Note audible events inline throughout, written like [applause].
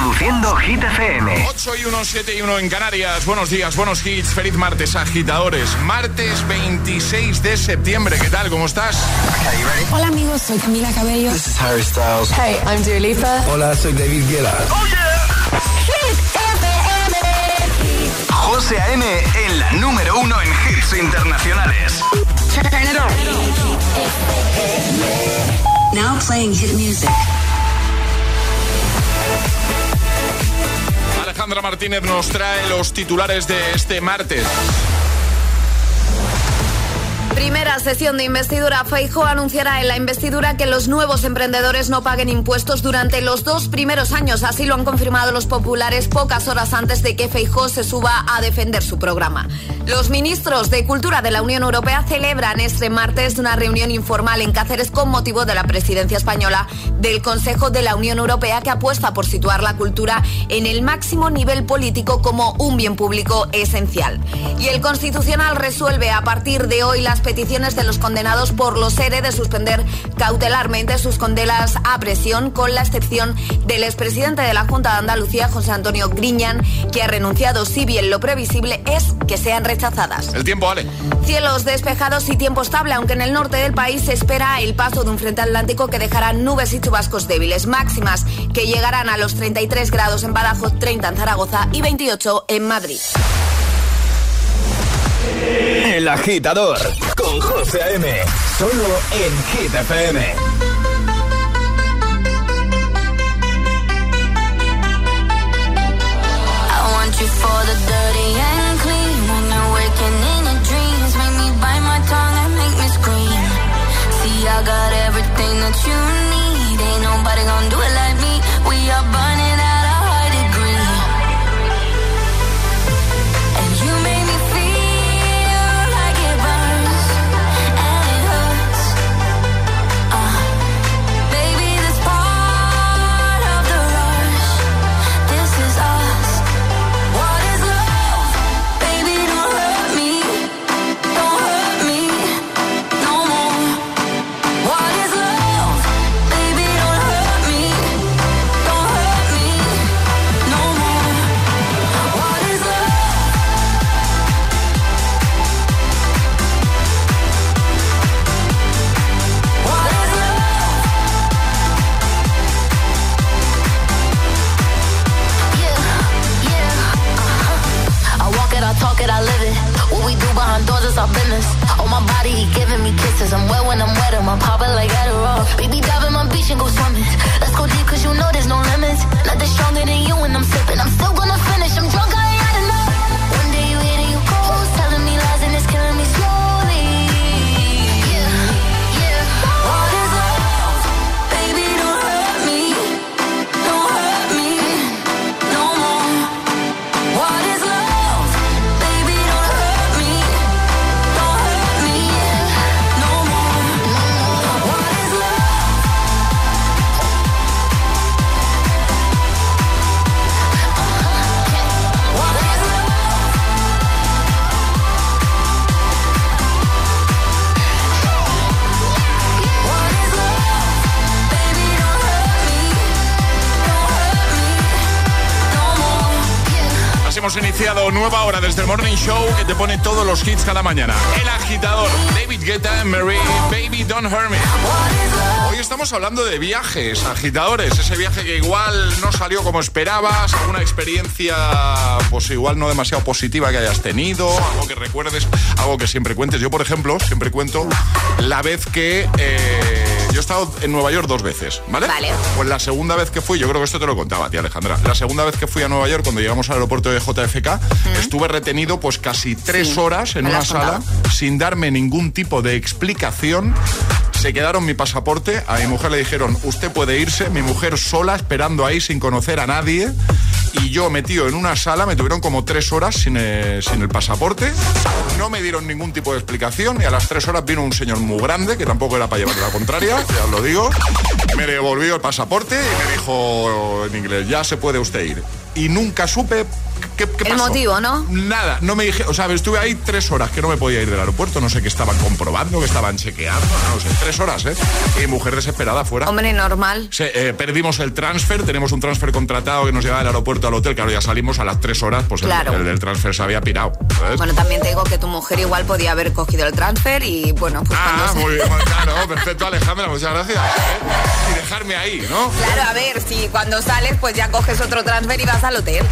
Reproduciendo Hit FM. 8 y 1, 7 y 1 en Canarias. Buenos días, buenos hits. Feliz martes, agitadores. Martes 26 de septiembre. ¿Qué tal? ¿Cómo estás? Hola amigos, soy Camila Cabello. This is Harry Styles. Hey, I'm Dua Lipa. Hola, soy David Guetta. ¡Oh, yeah! Hit FM. José A.M. en la número uno en hits internacionales. Now playing hit music. Alejandra Martínez nos trae los titulares de este martes. Primera sesión de investidura. Feijo anunciará en la investidura que los nuevos emprendedores no paguen impuestos durante los dos primeros años. Así lo han confirmado los populares pocas horas antes de que Feijo se suba a defender su programa. Los ministros de Cultura de la Unión Europea celebran este martes una reunión informal en Cáceres con motivo de la presidencia española del Consejo de la Unión Europea que apuesta por situar la cultura en el máximo nivel político como un bien público esencial. Y el Constitucional resuelve a partir de hoy las peticiones de los condenados por los ERE de suspender cautelarmente sus condenas a presión, con la excepción del expresidente de la Junta de Andalucía, José Antonio Griñán, que ha renunciado, si bien lo previsible es que sean rechazadas. El tiempo, vale. Cielos despejados y tiempo estable, aunque en el norte del país se espera el paso de un frente atlántico que dejará nubes y chubascos débiles, máximas que llegarán a los 33 grados en Badajoz, 30 en Zaragoza y 28 en Madrid. El agitador con José A.M. Solo en Hit FM. I want you for the dirty hemos iniciado nueva hora desde el Morning Show que te pone todos los hits cada mañana. El agitador, David Guetta, Mary, Baby Don't Hurt. Hoy estamos hablando de viajes, agitadores. Ese viaje que igual no salió como esperabas, alguna experiencia, pues igual no demasiado positiva que hayas tenido, algo que recuerdes, algo que siempre cuentes. Yo, por ejemplo, siempre cuento la vez que eh, estado en Nueva York dos veces, ¿vale? Vale. Pues la segunda vez que fui, yo creo que esto te lo contaba, tía Alejandra. La segunda vez que fui a Nueva York, cuando llegamos al aeropuerto de JFK, estuve retenido pues casi tres Sí, horas en una sala contado. sin darme ningún tipo de explicación. Se quedaron mi pasaporte, a mi mujer le dijeron, usted puede irse, mi mujer sola esperando ahí sin conocer a nadie. Y yo metido en una sala, me tuvieron como tres horas sin, eh, sin el pasaporte, no me dieron ningún tipo de explicación y a las tres horas vino un señor muy grande, que tampoco era para llevarle la contraria, [laughs] ya os lo digo, me devolvió el pasaporte y me dijo en inglés, ya se puede usted ir. Y nunca supe ¿Qué, el motivo, ¿no? Nada, no me dije, o sea, estuve ahí tres horas que no me podía ir del aeropuerto, no sé qué estaban comprobando, que estaban chequeando, no sé, tres horas, ¿eh? Y mujer desesperada fuera. Hombre, normal. Eh, perdimos el transfer, tenemos un transfer contratado que nos lleva del aeropuerto al hotel, claro, ya salimos a las tres horas, pues claro. el, del transfer se había pirado. Bueno, también te digo que tu mujer igual podía haber cogido el transfer y bueno, pues Ah, muy bien, [laughs] claro, perfecto, Alejandra, muchas gracias. ¿eh? Y dejarme ahí, ¿no? Claro, a ver, si cuando sales, pues ya coges otro transfer y vas al hotel.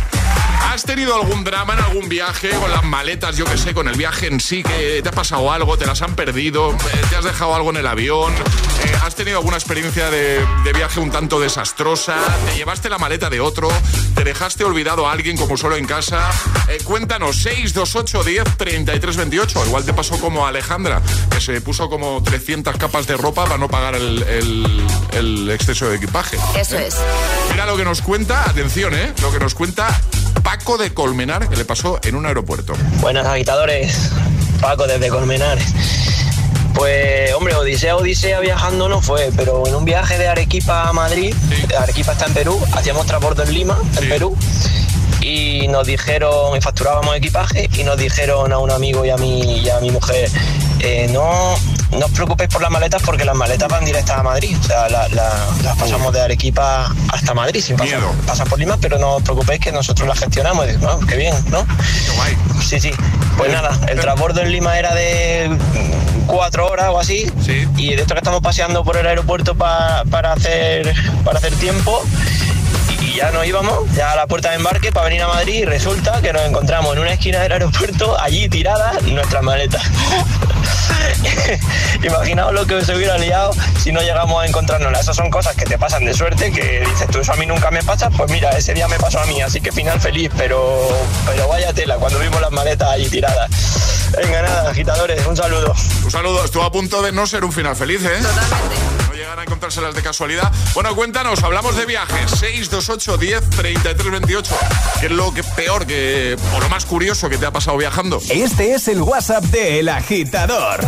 ¿Has tenido algún drama en algún viaje con las maletas, yo que sé, con el viaje en sí, que te ha pasado algo, te las han perdido, eh, te has dejado algo en el avión, eh, has tenido alguna experiencia de, viaje un tanto desastrosa, te llevaste la maleta de otro, te dejaste olvidado a alguien como solo en casa? Eh, cuéntanos, 628 10 33 28. Igual te pasó como a Alejandra, que se puso como 300 capas de ropa para no pagar el, exceso de equipaje. Eso es. Mira lo que nos cuenta, atención, ¿eh? Lo que nos cuenta Paco de Colmenar, que le pasó en un aeropuerto. Buenas agitadores, Paco desde Colmenar. Pues hombre, Odisea, Odisea viajando no fue, pero en un viaje de Arequipa a Madrid, Arequipa está en Perú, hacíamos transbordo en Lima, en Perú, y nos dijeron, y facturábamos equipaje, y nos dijeron a un amigo y a mi, y a mi mujer, eh, no, no os preocupéis por las maletas porque las maletas van directas a Madrid. O sea, las pasamos de Arequipa hasta Madrid sin pasar, pasan por Lima, pero no os preocupéis que nosotros las gestionamos. Y digo, qué bien, ¿no? Sí, sí. Pues nada, el transbordo en Lima era de cuatro horas o así. Y de esto que estamos paseando por el aeropuerto para, hacer, para hacer tiempo y ya nos íbamos ya a la puerta de embarque para venir a Madrid y resulta que nos encontramos en una esquina del aeropuerto allí tiradas nuestras maletas. [laughs] [laughs] Imaginaos lo que se hubiera liado si no llegamos a encontrarnos. Esas son cosas que te pasan de suerte, que dices tú, eso a mí nunca me pasa. Pues mira, ese día me pasó a mí, así que final feliz, pero, pero vaya tela cuando vimos las maletas allí tiradas. Venga, nada, agitadores, un saludo. Un saludo, estuvo a punto de no ser un final feliz, ¿eh? Totalmente llegan a encontrárselas de casualidad. Bueno, cuéntanos, hablamos de viajes. 628 10 33 28. ¿Qué es lo que peor que, o lo más curioso que te ha pasado viajando? Este es el WhatsApp de El Agitador.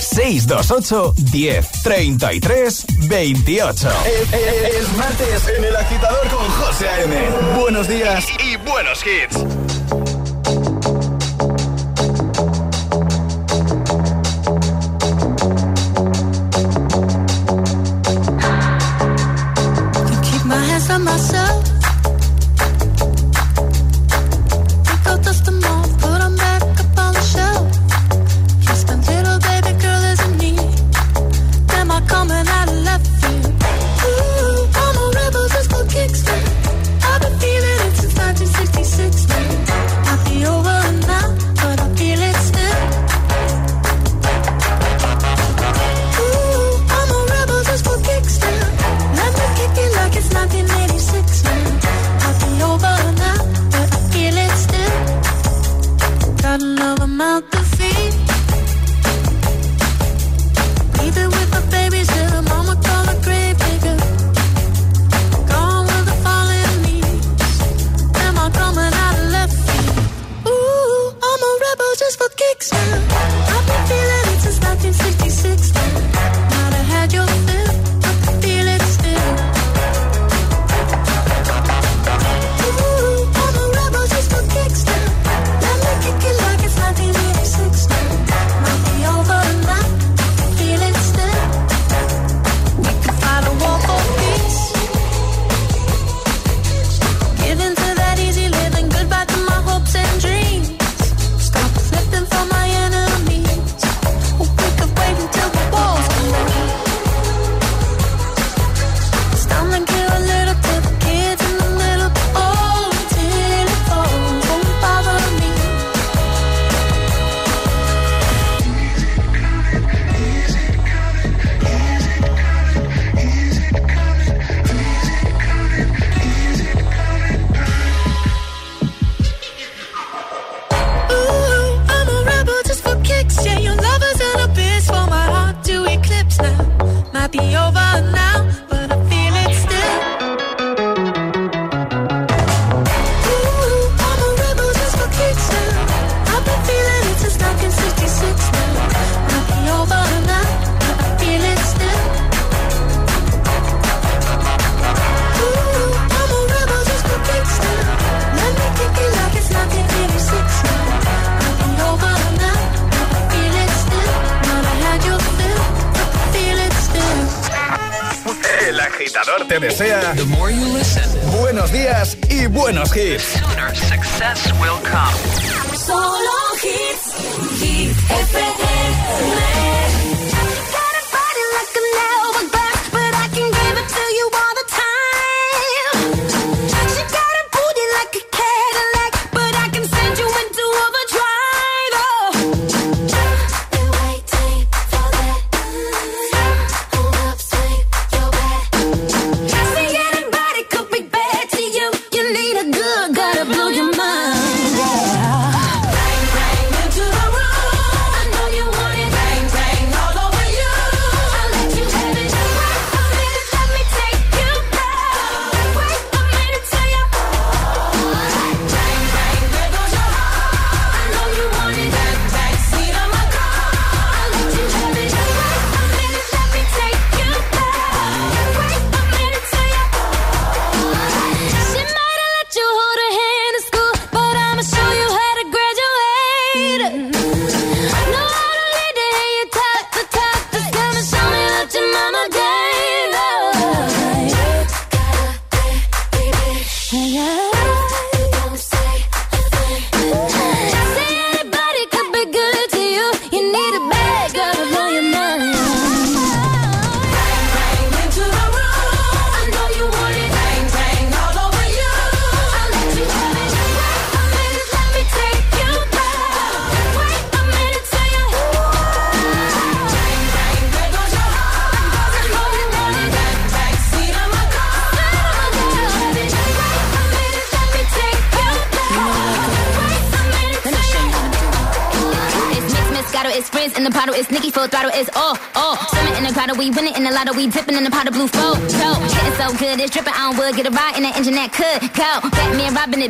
628 10 33 28. Es, martes en El Agitador con José A.M. Buenos días y buenos hits.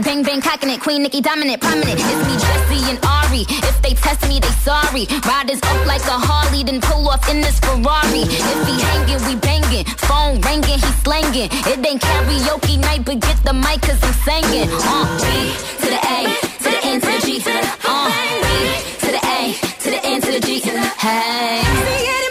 Bang bang cocking it, Queen Nicki dominant, prominent. It's me, Jesse and Ari. If they test me, they sorry. Riders up like a Harley, then pull off in this Ferrari. If he hanging, we banging. Phone ringing, he slanging. It ain't karaoke night, but get the mic cause I'm singing. Uh, B to the A, to the N to the G. Uh, B to the A, to the N to the G. Hey.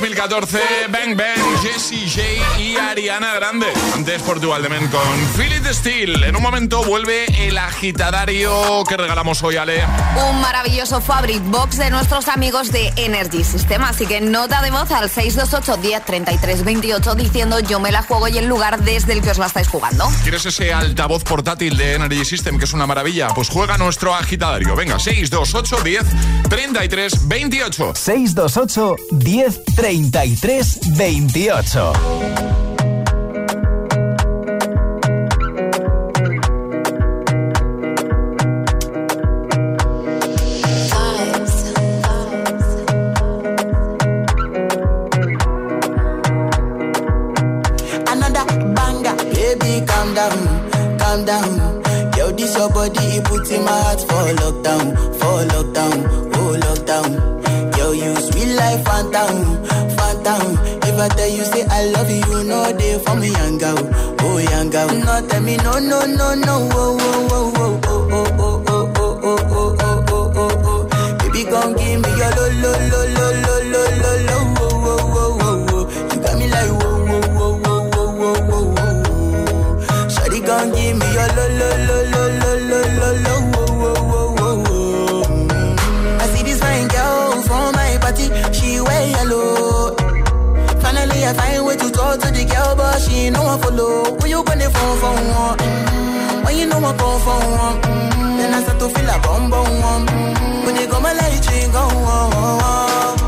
Because 14, Bang Bang, Jesse J y Ariana Grande. Antes Portugal de Men con Philip Steel. En un momento vuelve el agitadario que regalamos hoy, Ale. Un maravilloso Fabric Box de nuestros amigos de Energy System. Así que nota de voz al 628-103328 diciendo yo me la juego y el lugar desde el que os la estáis jugando. ¿Quieres ese altavoz portátil de Energy System que es una maravilla? Pues juega nuestro agitadario. Venga, 628 10 33 28. 628 10 30 33 28. calm down, down. If I tell you say I love you, know they for me, young girl, oh young girl. No tell me no, no, no, no, oh, oh, oh, oh, oh, oh, oh, oh, oh, oh, oh, oh, oh, oh. Baby, come give me your lo, lo, lo, lo, I find way to talk to the girl, but she ain't no one follow. Who you gonna phone for one? When you know I go for one, mm-hmm. then I start to feel a bum bum one. Mm-hmm. When you go my light, you go. Oh, oh, oh.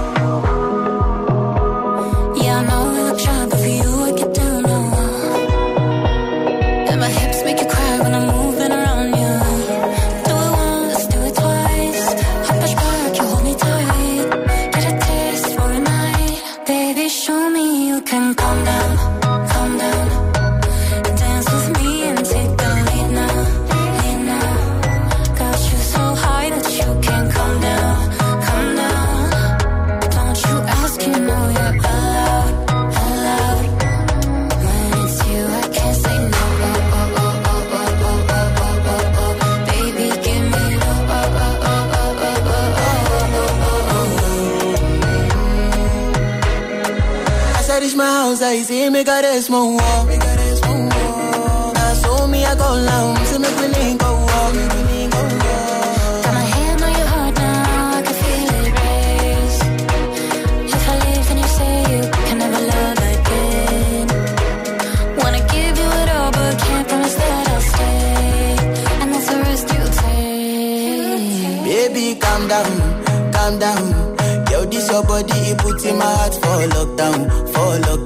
You it all, but can't promise that I'll stay. And that's the risk you take. Baby, calm down, calm down. This your body, it puts in my heart for lockdown, for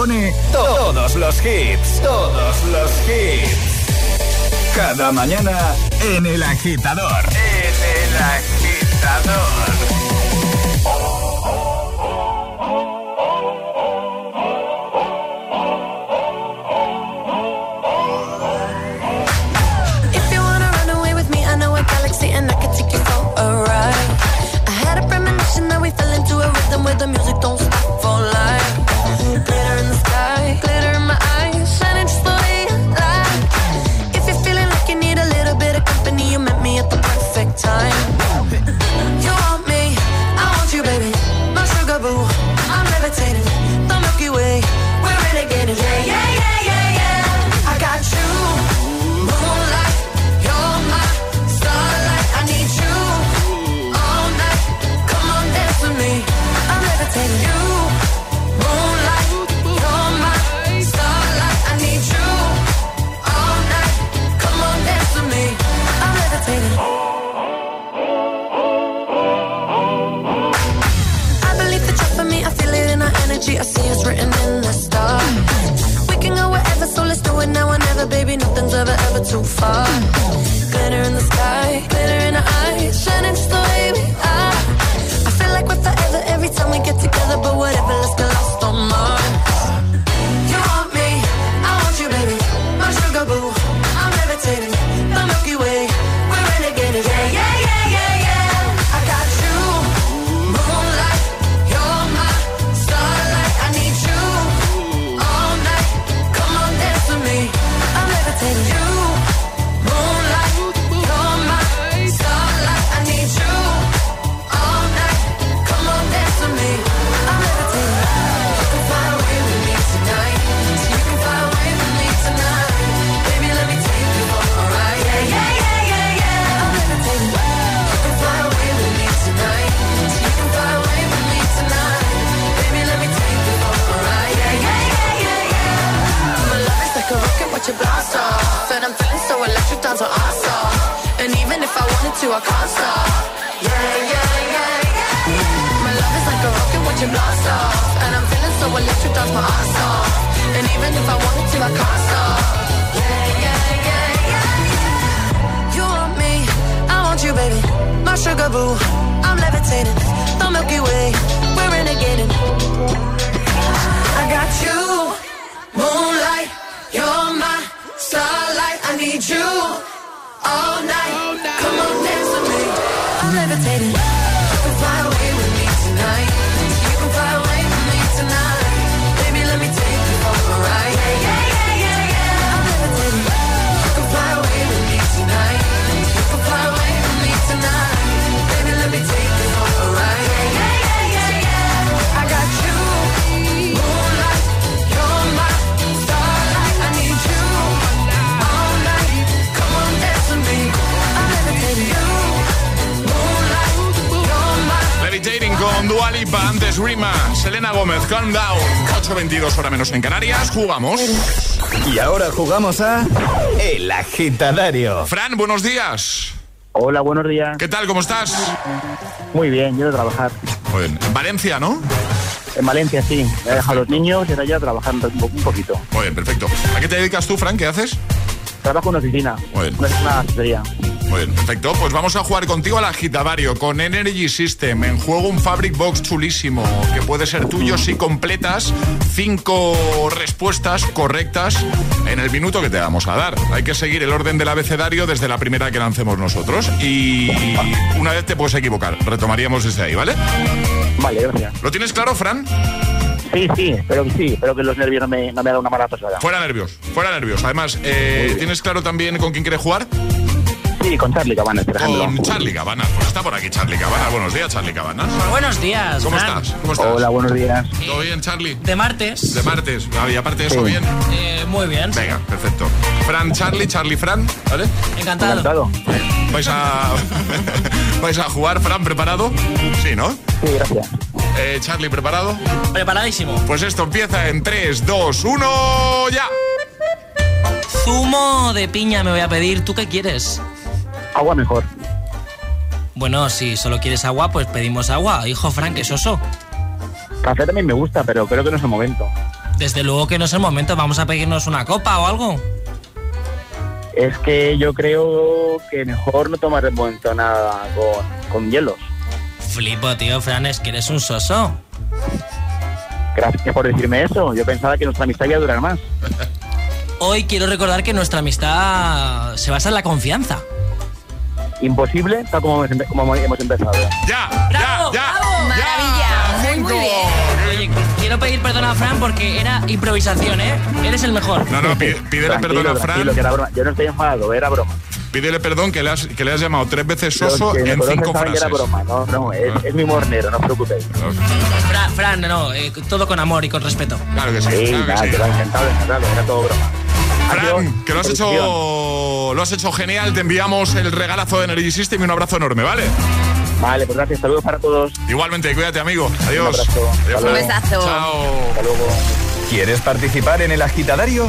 pone todos los hits, todos los hits. Cada mañana en el agitador. En el agitador. on, dance with me. I'm levitating. Lipa, antes Rima, Selena Gómez, Calm Down, 8.22 hora menos en Canarias, jugamos. Y ahora jugamos a El Agitadario. Fran, buenos días. Hola, buenos días. ¿Qué tal? ¿Cómo estás? Muy bien, yo de trabajar. Muy bien. En Valencia, ¿no? En Valencia, sí. He dejado a los niños y ahora ya trabajando un poquito. Muy bien, perfecto. ¿A qué te dedicas tú, Fran? ¿Qué haces? Trabajo en una oficina. Muy bien. Una asesoría. Muy bien, perfecto. Pues vamos a jugar contigo al agitadario con Energy System. En juego un Fabric Box chulísimo que puede ser tuyo si completas cinco respuestas correctas en el minuto que te vamos a dar. Hay que seguir el orden del abecedario desde la primera que lancemos nosotros. Y una vez te puedes equivocar. Retomaríamos desde ahí, ¿vale? Vale, gracias. ¿Lo tienes claro, Fran? Sí, sí, que sí, espero que los nervios no me, no me hagan una mala pasada. Fuera nervios, fuera nervios. Además, eh, ¿tienes claro también con quién quieres jugar? Sí, con Charlie Cabanas, por ejemplo. Con Charlie Cabanas. Pues está por aquí Charlie Cabanas. Buenos días, Charlie Cabanas. Buenos días. ¿Cómo estás? ¿Cómo estás? Hola, buenos días. ¿Todo bien, Charlie? De martes. De martes. Ah, y aparte de eso, bien. Eh, muy bien. Venga, perfecto. Fran, Charlie, Charlie, Fran, ¿vale? Encantado. Encantado. ¿Vais a, [laughs] ¿Vais a jugar, Fran, preparado? Sí, ¿no? Sí, gracias. Eh, Charlie, ¿preparado? Preparadísimo. Pues esto empieza en 3, 2, 1, ya. Zumo de piña me voy a pedir. ¿Tú qué quieres? Agua mejor. Bueno, si solo quieres agua, pues pedimos agua. Hijo Frank, ¿qué soso? Café también me gusta, pero creo que no es el momento. Desde luego que no es el momento. Vamos a pedirnos una copa o algo. Es que yo creo que mejor no tomar de momento nada con, con hielos. Flipo, tío, Fran, es que eres un soso. Gracias por decirme eso. Yo pensaba que nuestra amistad iba a durar más. Hoy quiero recordar que nuestra amistad se basa en la confianza. Imposible, tal como hemos, empe- como hemos empezado. Ya, ya, ¡Bravo, ya. bravo! Maravilla, ya. muy, muy Cinco. Oye, quiero pedir perdón a Fran porque era improvisación, ¿eh? Eres el mejor. No, no, pide- pídele perdón a Fran. que era broma. Yo no estoy enfadado, era broma. Pídele perdón que le has, que le has llamado tres veces soso que en cinco saben que frases. era broma. No, no, es, es mi mornero, no os preocupéis. Fran, Fran, no, eh, todo con amor y con respeto. Claro que sí, Sí, claro que nada, sí. que lo he encantado, encantado, era todo broma. Fran, que lo has hecho lo has hecho genial, te enviamos el regalazo de Energy System y un abrazo enorme, ¿vale? Vale, pues gracias, saludos para todos. Igualmente, cuídate, amigo. Adiós. Un abrazo. Adiós, Un besazo. Chao. Hasta luego. ¿Quieres participar en El Agitadario?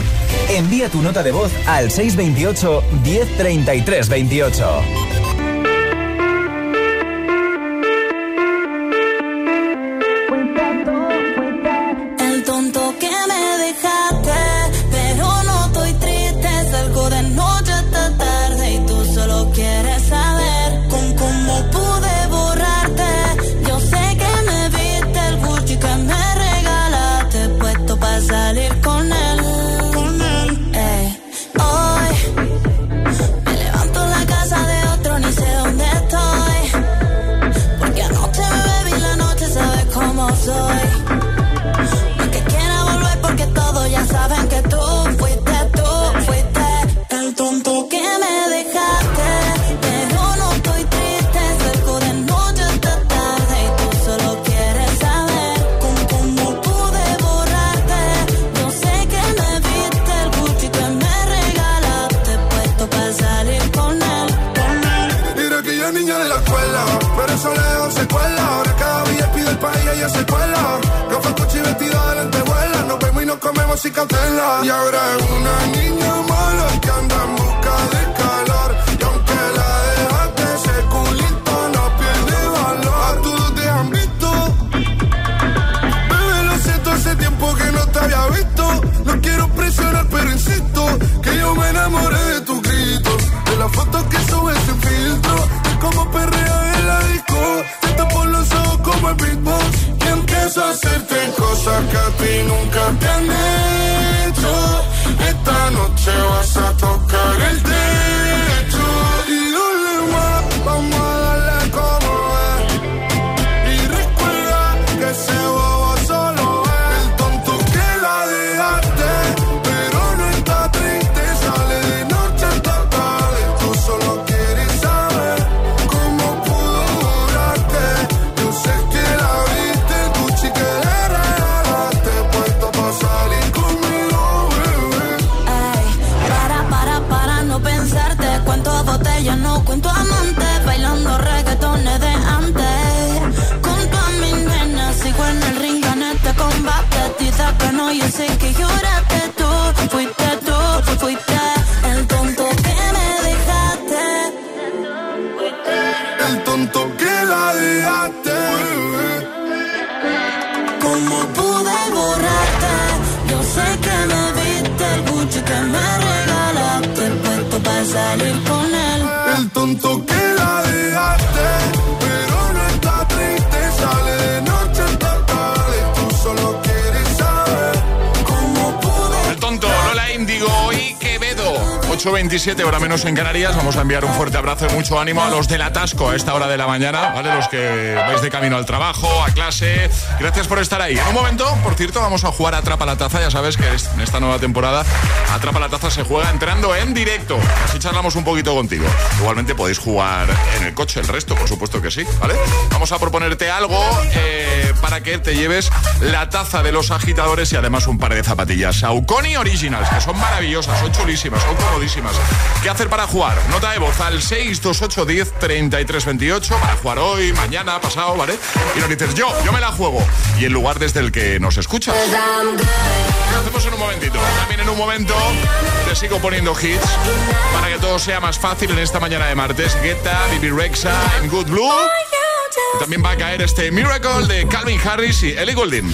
Envía tu nota de voz al 628 1033 28. Y ahora es una niña mala que anda en busca de calor. Y aunque la dejaste, ese culito no pierde valor. A todos te han visto. Bebé, lo siento, hace tiempo que no te había visto. No quiero presionar, pero insisto que yo me enamoré de tu grito. De las fotos que subes sin filtro. De cómo perrea en la disco. Te tapo los ojos como el beatbox. Y empiezo a hacerte cosas que a ti nunca te hecho. 8.27 hora menos en Canarias. Vamos a enviar un fuerte abrazo y mucho ánimo a los del atasco a esta hora de la mañana, ¿vale? Los que vais de camino al trabajo, a clase. Gracias por estar ahí. En un momento, por cierto, vamos a jugar a Atrapa la Taza. Ya sabes que en esta nueva temporada Atrapa la Taza se juega entrando en directo. Así charlamos un poquito contigo. Igualmente podéis jugar en el coche el resto, por supuesto que sí, ¿vale? Vamos a proponerte algo eh, para que te lleves la taza de los agitadores y además un par de zapatillas Saucony Originals, que son maravillosas, son chulísimas, son comodísimas. ¿Qué hacer para jugar? Nota de voz al 628 10 33 28 para jugar hoy, mañana, pasado, ¿vale? Y nos dices, yo, yo me la juego. Y el lugar desde el que nos escuchas. Lo hacemos en un momentito. También en un momento te sigo poniendo hits para que todo sea más fácil en esta mañana de martes. Guetta, Bibi Rexa, en Good Blue. también va a caer este Miracle de Calvin Harris y Ellie Goulding.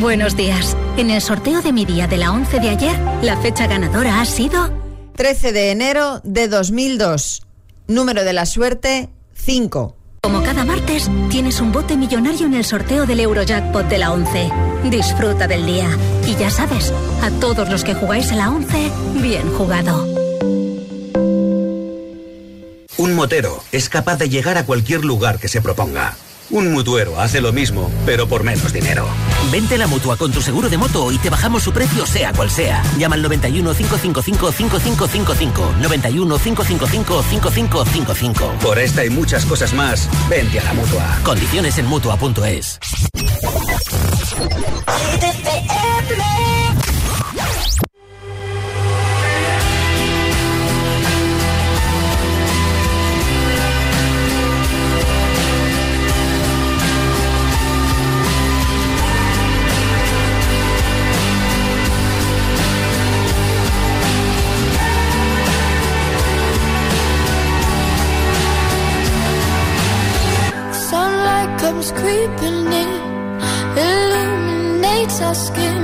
Buenos días. En el sorteo de mi día de la 11 de ayer, la fecha ganadora ha sido 13 de enero de 2002. Número de la suerte 5. Como cada martes, tienes un bote millonario en el sorteo del Eurojackpot de la 11. Disfruta del día. Y ya sabes, a todos los que jugáis a la 11, bien jugado. Un motero es capaz de llegar a cualquier lugar que se proponga. Un mutuero hace lo mismo, pero por menos dinero. Vente a la mutua con tu seguro de moto y te bajamos su precio, sea cual sea. Llama al 91 555 5555. 91 555 5555. Por esta y muchas cosas más, vente a la mutua. Condiciones en mutua.es. comes creeping in, illuminates our skin.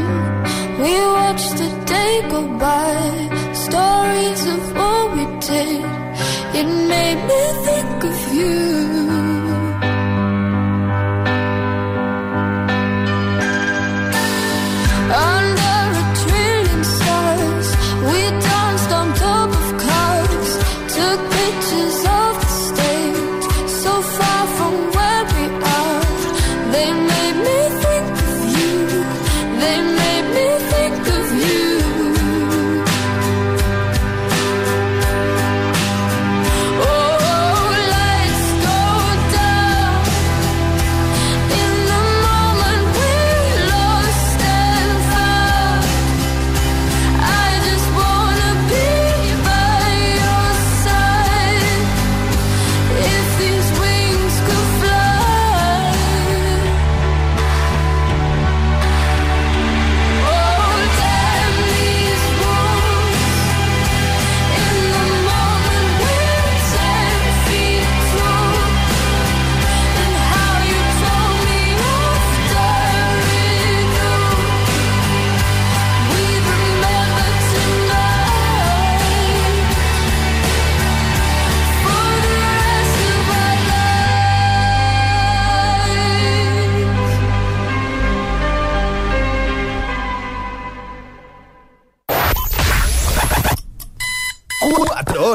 We watch the day go by, stories of what we did. It made me think of you.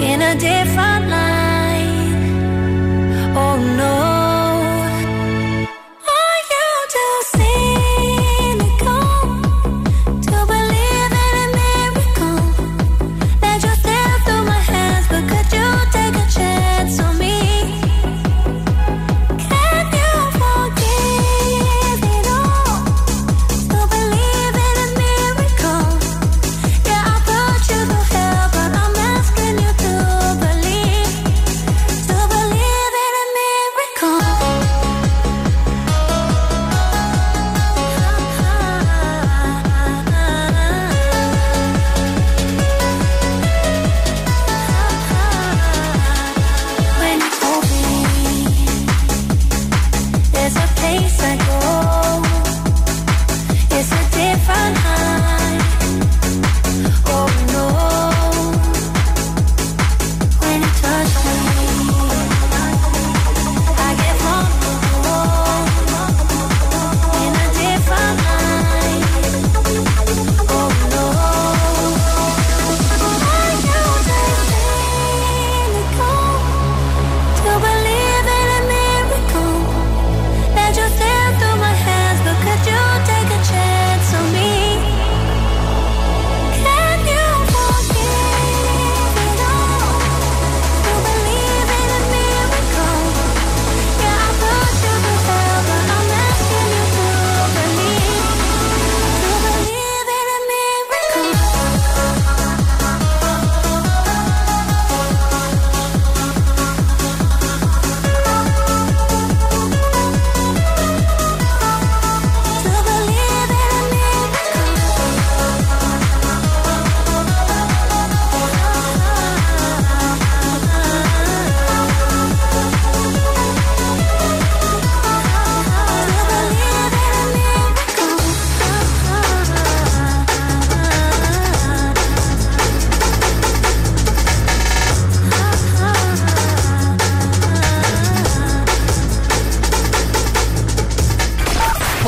in a different light. Oh no.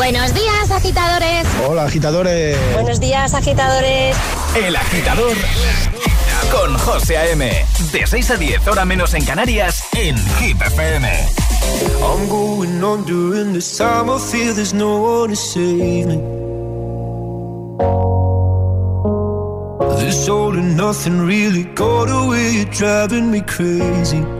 Buenos días, agitadores. Hola, agitadores. Buenos días, agitadores. El agitador con José A.M. De 6 a 10, hora menos en Canarias, en Hit FM. I'm going on during this time. I feel there's no one to save me. This all and nothing really got away. You're driving me crazy.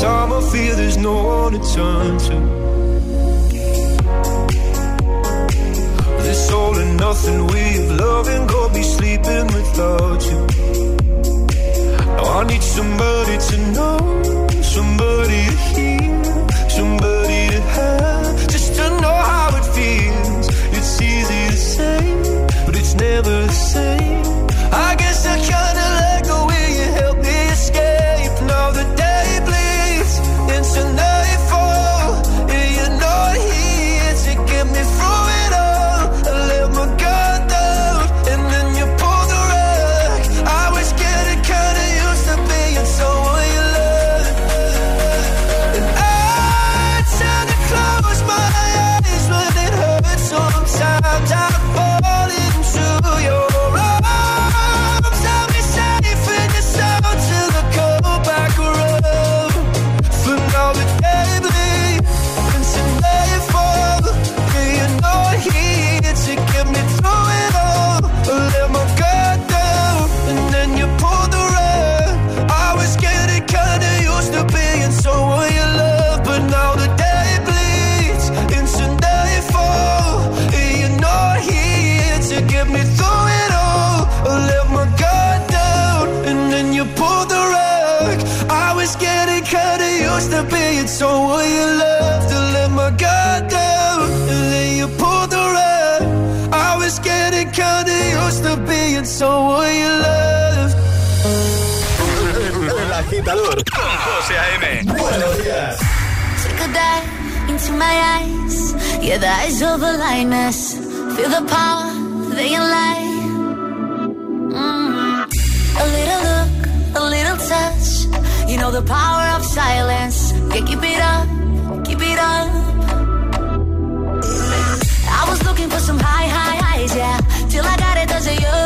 time. I feel there's no one to turn to. This all and nothing of loving, go be sleeping without you. Now I need somebody to know, somebody to hear, somebody to have, just to know how it feels. It's easy to say, but it's never the same. I guess I kinda agitador con José A.M. Buenos días. Take a dive into my eyes. Yeah, the eyes of a lioness. Feel the power, they lie. Mm. A little look, a little touch. You know the power of silence. Yeah, keep it up, keep it up. I was looking for some high, high highs, yeah. Till I got it, does it you?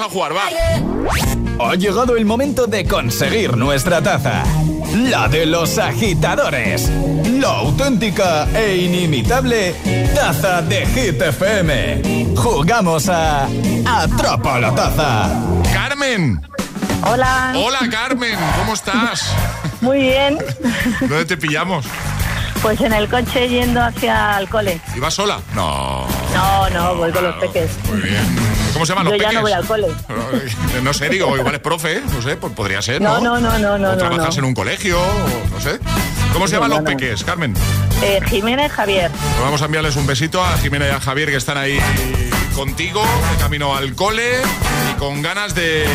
Vamos a jugar, va. Ha llegado el momento de conseguir nuestra taza. La de los agitadores. La auténtica e inimitable taza de Hit FM. Jugamos a Atrapa la taza. Carmen. Hola. Hola, Carmen. ¿Cómo estás? [laughs] Muy bien. ¿Dónde te pillamos? Pues en el coche yendo hacia el cole. ¿Y vas sola? No. No, no, voy con los peques. Muy bien. ¿Cómo se llaman Yo los ya peques? no voy al cole. No sé, digo, igual es profe, no sé, pues podría ser, ¿no? No, no, no, no, O trabajas no. en un colegio, o no sé. ¿Cómo se llaman los peques, Carmen? Eh, Jiménez Javier. Pues vamos a enviarles un besito a Jimena y a Javier que están ahí contigo, de camino al cole y con ganas de,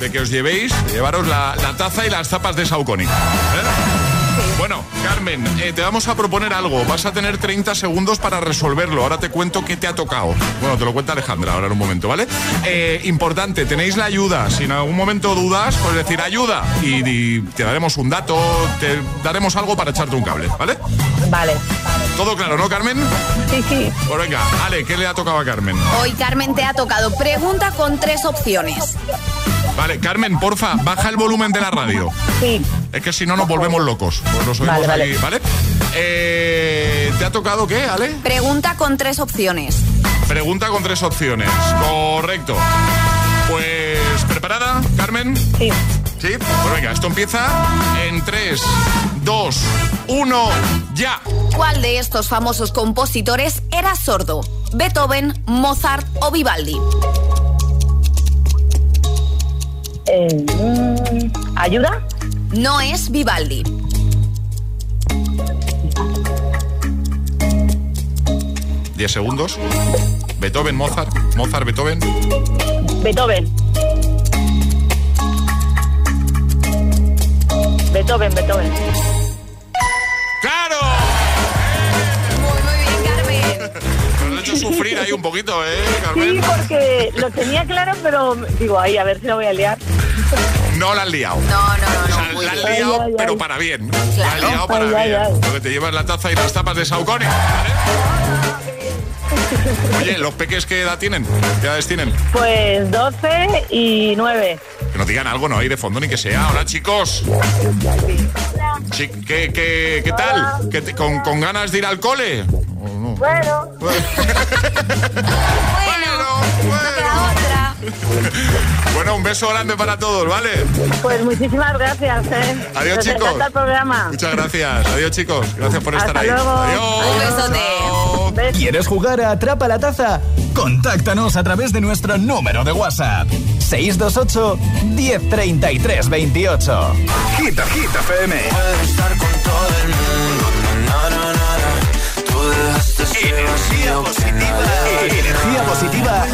de que os llevéis, de llevaros la, la taza y las zapas de Saucony. ¿eh? Bueno, Carmen, eh, te vamos a proponer algo. Vas a tener 30 segundos para resolverlo. Ahora te cuento qué te ha tocado. Bueno, te lo cuenta Alejandra ahora en un momento, ¿vale? Eh, importante, tenéis la ayuda. Si en algún momento dudas, pues decir ayuda y, y te daremos un dato, te daremos algo para echarte un cable, ¿vale? Vale. ¿Todo claro, no, Carmen? Sí, sí. Pues venga, Ale, ¿qué le ha tocado a Carmen? Hoy Carmen te ha tocado pregunta con tres opciones. Vale, Carmen, porfa, baja el volumen de la radio. Sí. Es que si no nos volvemos locos. Pues nos oímos Vale, ahí, ¿vale? Eh, ¿Te ha tocado qué, Ale? Pregunta con tres opciones. Pregunta con tres opciones. Correcto. Pues, ¿preparada, Carmen? Sí. ¿Sí? Pues venga, esto empieza en 3, 2, 1, ya. ¿Cuál de estos famosos compositores era sordo? ¿Beethoven, Mozart o Vivaldi? Eh, mm, ¿Ayuda? No es Vivaldi. Diez segundos. Beethoven, Mozart. Mozart, Beethoven. Beethoven. Beethoven, Beethoven. ¡Claro! Nos has hecho [laughs] sufrir ahí un poquito, ¿eh, Carmen? Sí, porque lo tenía claro, pero digo, ahí, a ver si lo voy a liar. No la has liado. No, no, no. O sea, la has liado, Ay, ay, pero ay. para bien. Claro. La has liado para bien. ay. Porque te llevas la taza y las tapas de Saucony. ¿vale? [laughs] Oye, ¿los peques qué edad tienen? ¿Qué edades tienen? Pues 12 y 9. Que nos digan algo, no hay de fondo ni que sea. Hola, chicos. Chi- ¿Qué, qué, qué tal? ¿Qué te- con, con ganas de ir al cole? Bueno. [laughs] Bueno, [laughs] un beso grande para todos, ¿vale? Pues muchísimas gracias, ¿eh? Adiós, Nos chicos. encanta el programa. Muchas gracias. Adiós, chicos. Gracias por estar ahí. luego. Adiós. ¿Quieres jugar a Atrapa la Taza? Contáctanos a través de nuestro número de WhatsApp. 628 1033 28. Hit, Hit FM. estar con todo el mundo. Na, na, na, na. Tú dejaste ser Energía positiva. Energía positiva.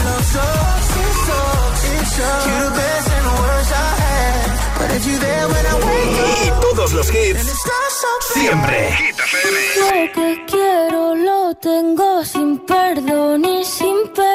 Y todos los hits. Siempre. Lo que quiero lo tengo sin perdón y sin permiso.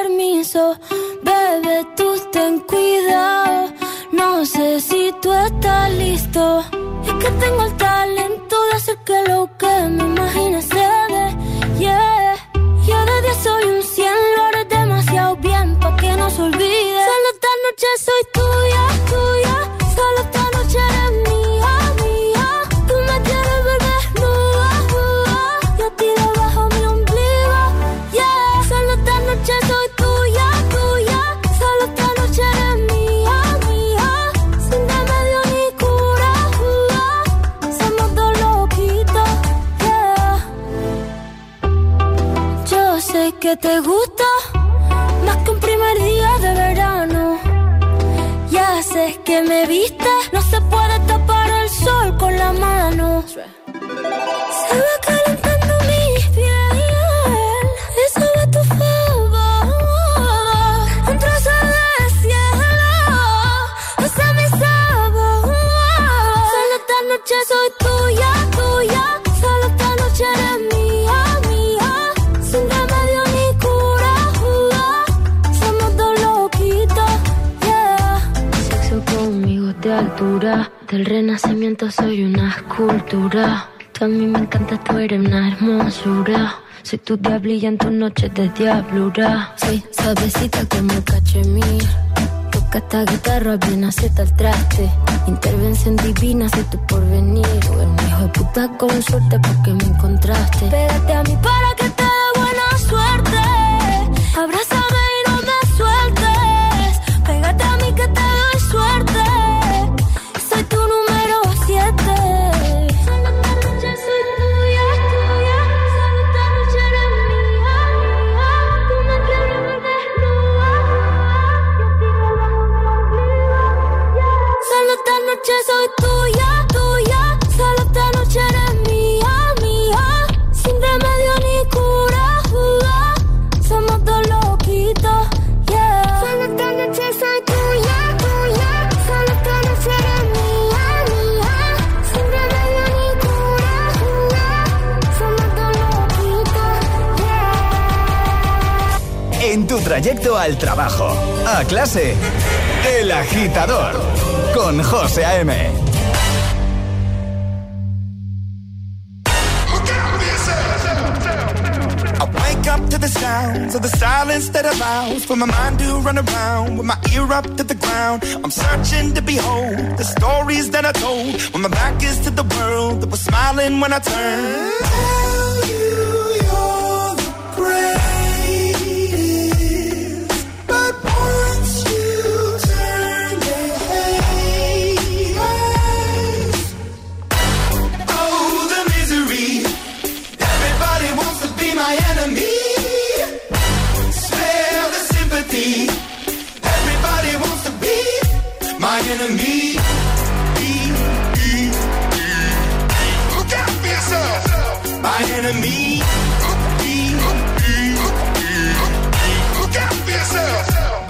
Soy tu diablilla en tus noches de diablura. Soy suavecita como cachemir. Toca esta guitarra, bien acepta el traste. Intervención divina, soy tu porvenir. O el hijo de puta con suerte porque me encontraste. Pégate a mí para que te dé buena suerte. Abrázame al trabajo, a clase, El Agitador, con José A.M. To the sounds of the silence that allows for my mind to run around with my ear up to the ground. I'm searching to behold the stories that I told when my back is to the world that was smiling when I turned.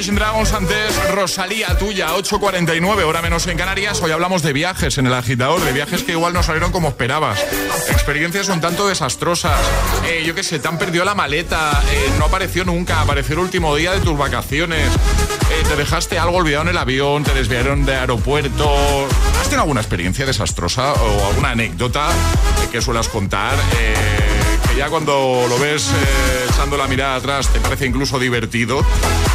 Imagine Dragons antes Rosalía tuya 8.49 hora menos en Canarias. Hoy hablamos de viajes en el agitador de viajes que igual no salieron como esperabas. Experiencias un tanto desastrosas. Eh, yo qué sé te han perdido la maleta eh, no apareció nunca apareció el último día de tus vacaciones. Eh, te dejaste algo olvidado en el avión te desviaron de aeropuerto. ¿has tenido alguna experiencia desastrosa o alguna anécdota que suelas contar que ya cuando lo ves eh, echando la mirada atrás te parece incluso divertido.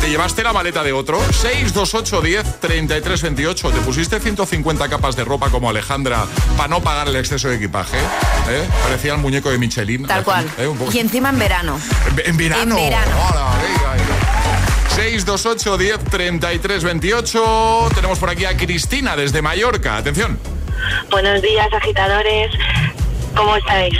Te llevaste la maleta de otro, 628 10 33 28. Te pusiste 150 capas de ropa como Alejandra para no pagar el exceso de equipaje. ¿eh? Parecía el muñeco de Michelin. Tal cual. ¿eh? Un poco- Y encima en verano. En, en verano. En verano. Hola, venga, venga. 628 10 33 28. Tenemos por aquí a Cristina desde Mallorca. Atención. Buenos días, agitadores. ¿Cómo estáis?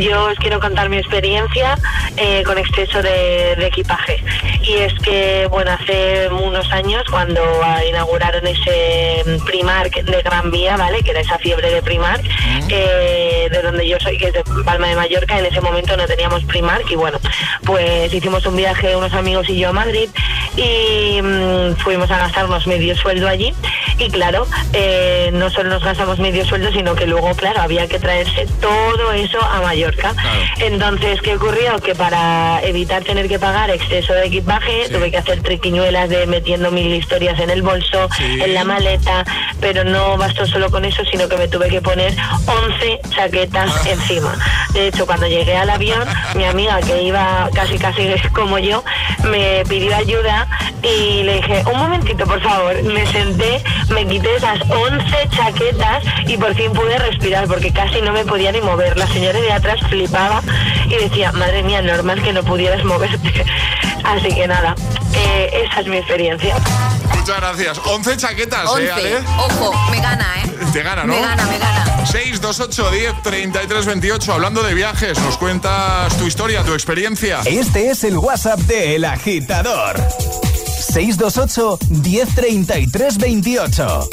Yo os quiero contar mi experiencia eh, con exceso de, equipaje. Y es que, bueno, hace unos años, cuando inauguraron ese Primark de Gran Vía, ¿vale? Que era esa fiebre de Primark, eh, de donde yo soy, que es de Palma de Mallorca, en ese momento no teníamos Primark. Y bueno, pues hicimos un viaje, unos amigos y yo a Madrid, y mm, fuimos a gastarnos medio sueldo allí. Y claro, eh, no solo nos gastamos medio sueldo, sino que luego, claro, había que traerse todo eso a Mallorca. Entonces, ¿qué ocurrió? Que para evitar tener que pagar exceso de equipaje, tuve que hacer triquiñuelas de metiendo mil historias en el bolso, en la maleta, pero no bastó solo con eso, sino que me tuve que poner 11 chaquetas ah. encima. De hecho, cuando llegué al avión, mi amiga, que iba casi casi [laughs] como yo, me pidió ayuda y le dije, un momentito, por favor, me senté, me quité esas 11 chaquetas y por fin pude respirar porque casi no me podía ni mover. La señora de atrás flipaba y decía, madre mía, normal que no pudieras moverte. [laughs] Así que nada, eh, esa es mi experiencia. Muchas gracias. 11 chaquetas, ¿eh, Ale? Ojo, me gana, ¿eh? Te gana, ¿no? Me gana, me gana. 628 10 33 28. Hablando de viajes, nos cuentas tu historia, tu experiencia. Este es el WhatsApp de El Agitador. 628 1033 28.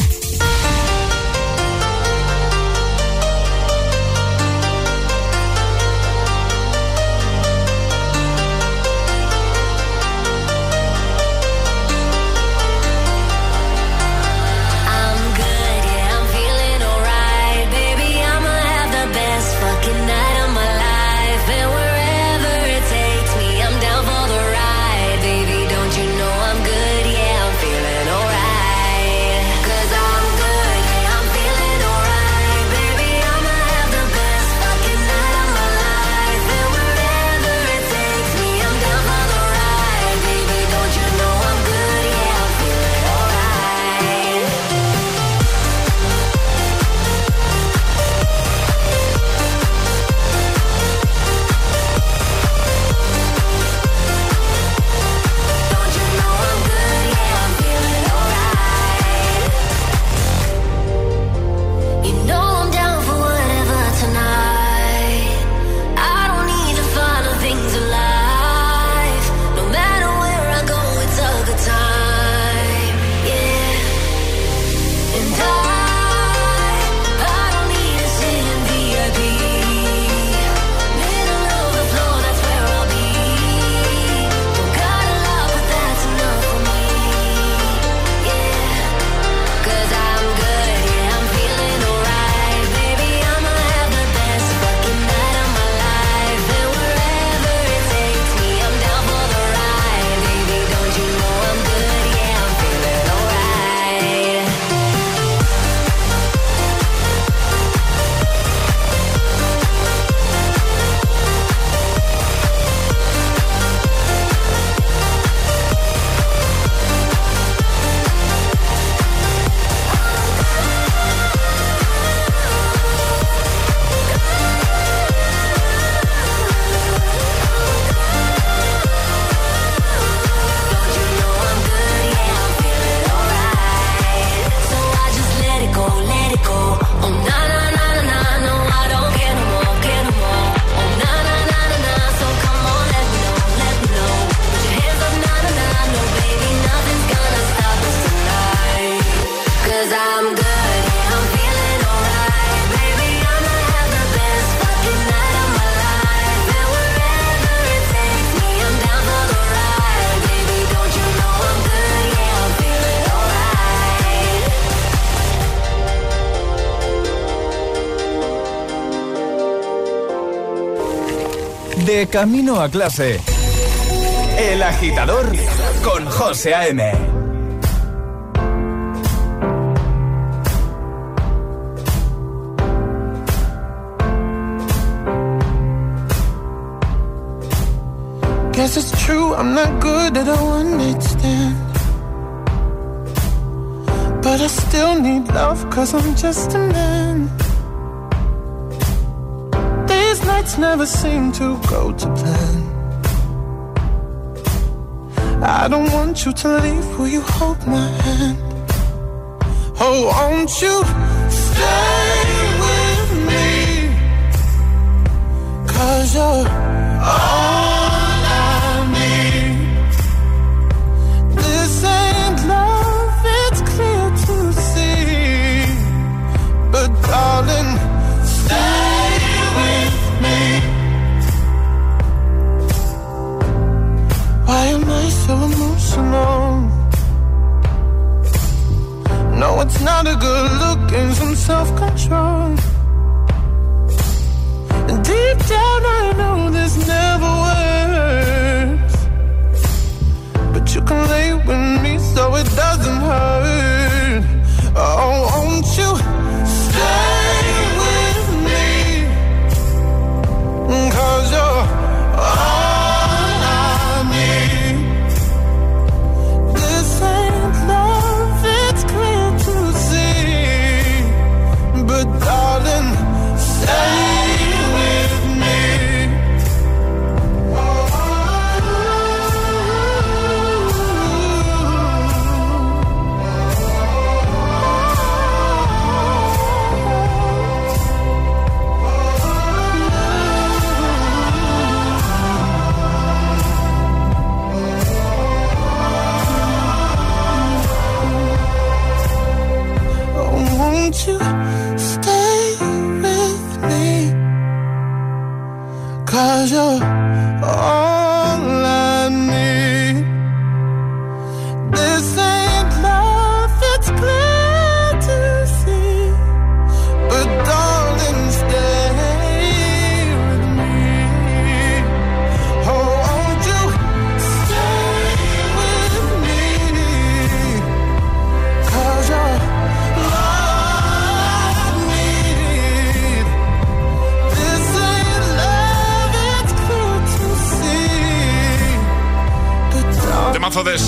Camino a clase. El agitador con José A.M. Guess it's true, I'm not good at a one night stand. But I still need love, cause I'm just a man. Nights never seem to go to plan. I don't want you to leave, will you hold my hand? Oh, won't you stay control.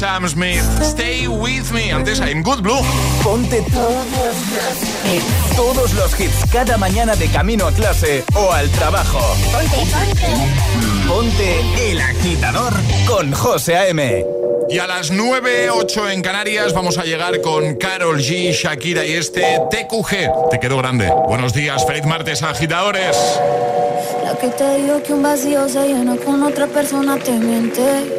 Sam Smith. Stay with me. Antes I'm Good Blue. Ponte todos los hits cada mañana de camino a clase o al trabajo. Ponte el agitador con José A.M. Y a las 9, 8 en Canarias vamos a llegar con Carol G, Shakira y este TQG. Te quedó grande. Buenos días, feliz martes, agitadores. La que te dijo que un vacío se llena con otra persona te miente.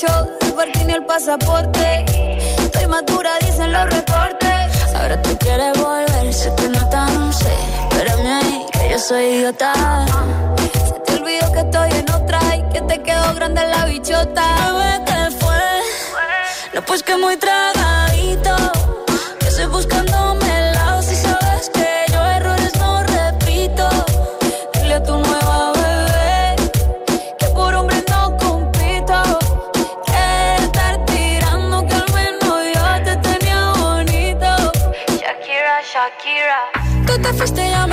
Cuenta los shows, el pasaporte. Estoy madura, dicen los reportes. Ahora tú quieres volver, sé que no tan sé. Espérame ahí, que yo soy idiota. Se te olvidó que estoy en otra y que te quedó grande la bichota. Bebé, ¿qué fue? No, pues que muy tragadito. Que estoy buscándome